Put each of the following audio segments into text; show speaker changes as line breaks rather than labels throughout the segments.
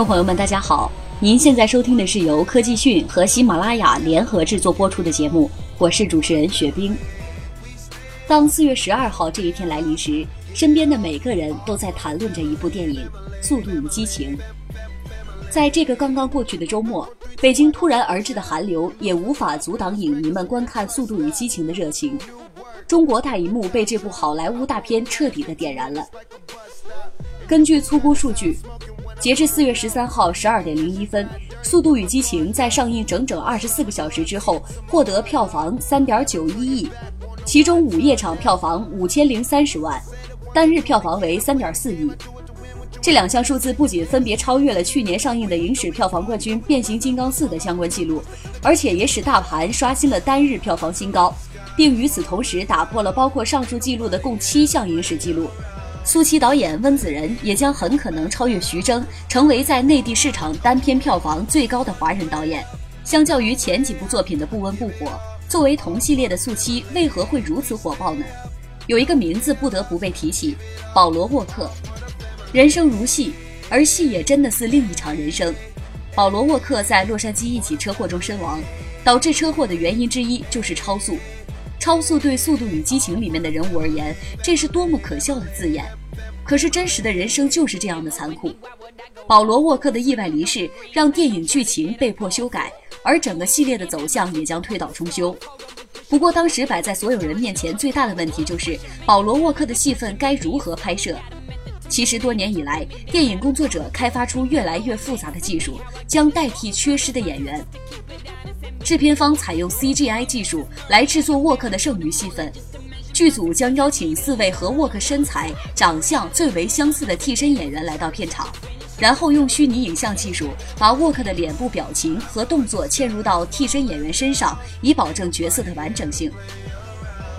众朋友们，大家好！您现在收听的是由科技讯和喜马拉雅联合制作播出的节目，我是主持人雪冰。当四月十二号这一天来临时，身边的每个人都在谈论着一部电影《速度与激情》。在这个刚刚过去的周末，北京突然而至的寒流也无法阻挡影迷们观看《速度与激情》的热情。中国大荧幕被这部好莱坞大片彻底的点燃了。根据粗估数据，截至四月十三号十二点零一分，《速度与激情》在上映整整二十四个小时之后，获得票房三点九一亿，其中午夜场票房五千零三十万，单日票房为三点四亿。这两项数字不仅分别超越了去年上映的影史票房冠军《变形金刚四》的相关记录，而且也使大盘刷新了单日票房新高，并与此同时打破了包括上述记录的共七项影史记录。苏七导演温子仁也将很可能超越徐峥，成为在内地市场单片票房最高的华人导演。相较于前几部作品的不温不火，作为同系列的速七为何会如此火爆呢？有一个名字不得不被提起：保罗沃克。人生如戏，而戏也真的是另一场人生。保罗沃克在洛杉矶一起车祸中身亡，导致车祸的原因之一就是超速。超速对《速度与激情》里面的人物而言，这是多么可笑的字眼。可是真实的人生就是这样的残酷。保罗沃克的意外离世让电影剧情被迫修改，而整个系列的走向也将推倒重修。不过当时摆在所有人面前最大的问题就是保罗沃克的戏份该如何拍摄。其实多年以来，电影工作者开发出越来越复杂的技术，将代替缺失的演员。制片方采用 CGI 技术来制作沃克的剩余戏份，剧组将邀请四位和沃克身材、长相最为相似的替身演员来到片场，然后用虚拟影像技术把沃克的脸部表情和动作嵌入到替身演员身上，以保证角色的完整性。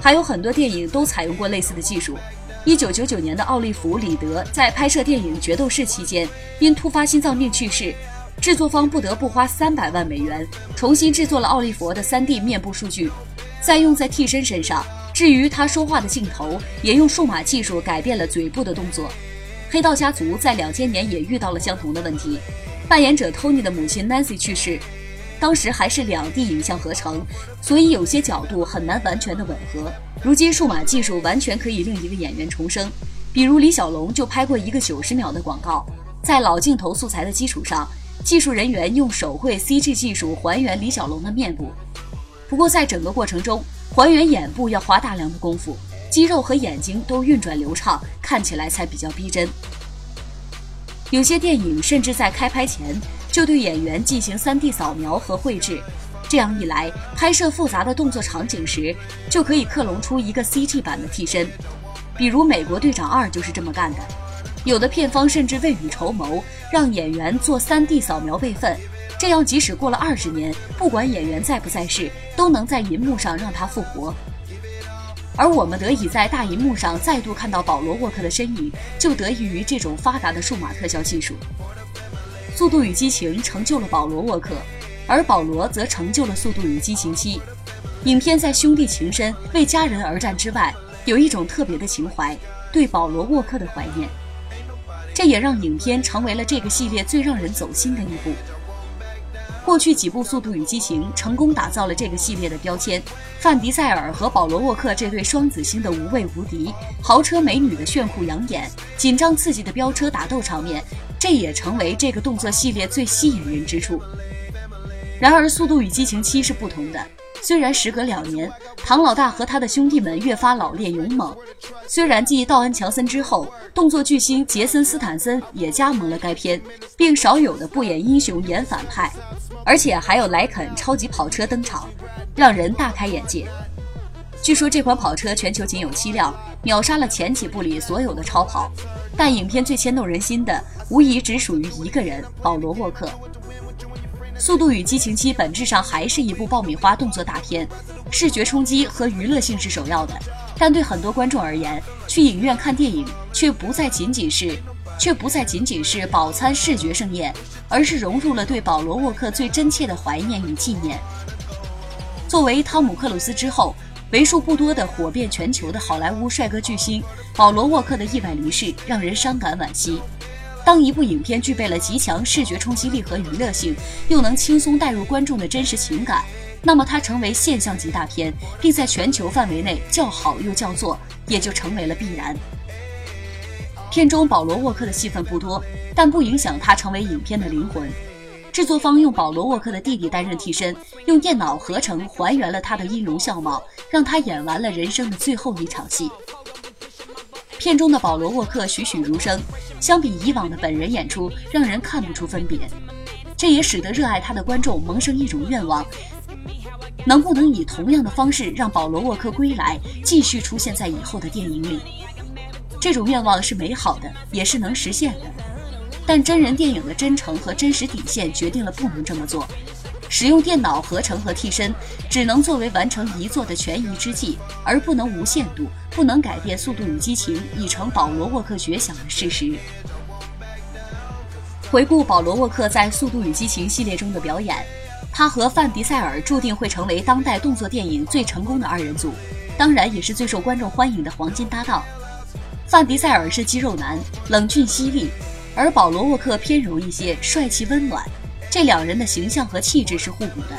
还有很多电影都采用过类似的技术。一九九九年的奥利弗·里德在拍摄电影《决斗士》期间，因突发心脏病去世，制作方不得不花三百万美元重新制作了奥利弗的 3D 面部数据，再用在替身身上。至于他说话的镜头，也用数码技术改变了嘴部的动作。黑道家族在两千年也遇到了相同的问题，扮演者 Tony 的母亲 Nancy 去世，当时还是两 D 影像合成，所以有些角度很难完全的吻合。如今数码技术完全可以令一个演员重生，比如李小龙就拍过一个九十秒的广告，在老镜头素材的基础上，技术人员用手绘 CG 技术还原李小龙的面部。不过在整个过程中，还原眼部要花大量的功夫，肌肉和眼睛都运转流畅，看起来才比较逼真。有些电影甚至在开拍前就对演员进行 3D 扫描和绘制。这样一来，拍摄复杂的动作场景时，就可以克隆出一个 CG 版的替身。比如《美国队长二》就是这么干的。有的片方甚至未雨绸缪，让演员做 3D 扫描备份，这样即使过了二十年，不管演员在不在世，都能在银幕上让他复活。而我们得以在大银幕上再度看到保罗沃克的身影，就得益于这种发达的数码特效技术。《速度与激情》成就了保罗沃克。而保罗则成就了《速度与激情七》。影片在兄弟情深、为家人而战之外，有一种特别的情怀，对保罗沃克的怀念。这也让影片成为了这个系列最让人走心的一部。过去几部《速度与激情》成功打造了这个系列的标签：范迪塞尔和保罗沃克这对双子星的无畏无敌，豪车美女的炫酷养眼，紧张刺激的飙车打斗场面，这也成为这个动作系列最吸引人之处。然而，《速度与激情七》是不同的。虽然时隔两年，唐老大和他的兄弟们越发老练勇猛。虽然继道恩·强森之后，动作巨星杰森·斯坦森也加盟了该片，并少有的不演英雄演反派，而且还有莱肯超级跑车登场，让人大开眼界。据说这款跑车全球仅有七辆，秒杀了前几部里所有的超跑。但影片最牵动人心的，无疑只属于一个人——保罗·沃克。《速度与激情七》本质上还是一部爆米花动作大片，视觉冲击和娱乐性是首要的。但对很多观众而言，去影院看电影却不再仅仅是，却不再仅仅是饱餐视觉盛宴，而是融入了对保罗沃克最真切的怀念与纪念。作为汤姆克鲁斯之后为数不多的火遍全球的好莱坞帅哥巨星，保罗沃克的意外离世让人伤感惋惜。当一部影片具备了极强视觉冲击力和娱乐性，又能轻松带入观众的真实情感，那么它成为现象级大片，并在全球范围内叫好又叫座，也就成为了必然。片中保罗沃克的戏份不多，但不影响他成为影片的灵魂。制作方用保罗沃克的弟弟担任替身，用电脑合成还原了他的音容笑貌，让他演完了人生的最后一场戏。片中的保罗沃克栩栩如生，相比以往的本人演出，让人看不出分别。这也使得热爱他的观众萌生一种愿望：能不能以同样的方式让保罗沃克归来，继续出现在以后的电影里？这种愿望是美好的，也是能实现的。但真人电影的真诚和真实底线决定了不能这么做。使用电脑合成和替身，只能作为完成遗作的权宜之计，而不能无限度，不能改变《速度与激情》已成保罗沃克绝响的事实。回顾保罗沃克在《速度与激情》系列中的表演，他和范迪塞尔注定会成为当代动作电影最成功的二人组，当然也是最受观众欢迎的黄金搭档。范迪塞尔是肌肉男，冷峻犀利，而保罗沃克偏柔一些，帅气温暖。这两人的形象和气质是互补的，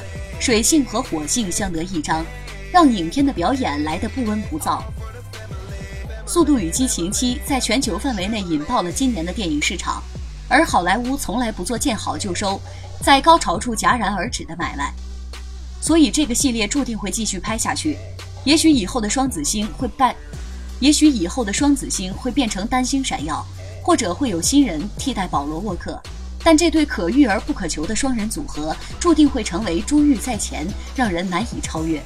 水性和火性相得益彰，让影片的表演来得不温不燥。《速度与激情七》在全球范围内引爆了今年的电影市场，而好莱坞从来不做见好就收，在高潮处戛然而止的买卖，所以这个系列注定会继续拍下去。也许以后的双子星会败，也许以后的双子星会变成单星闪耀，或者会有新人替代保罗沃克。但这对可遇而不可求的双人组合，注定会成为珠玉在前，让人难以超越。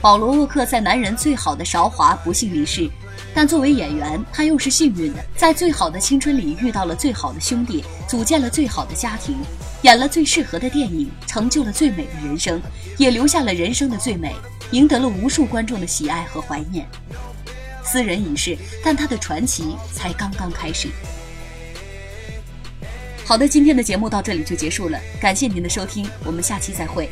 保罗沃克在男人最好的韶华不幸离世，但作为演员，他又是幸运的，在最好的青春里遇到了最好的兄弟，组建了最好的家庭，演了最适合的电影，成就了最美的人生，也留下了人生的最美，赢得了无数观众的喜爱和怀念。斯人已逝，但他的传奇才刚刚开始。好的，今天的节目到这里就结束了，感谢您的收听，我们下期再会。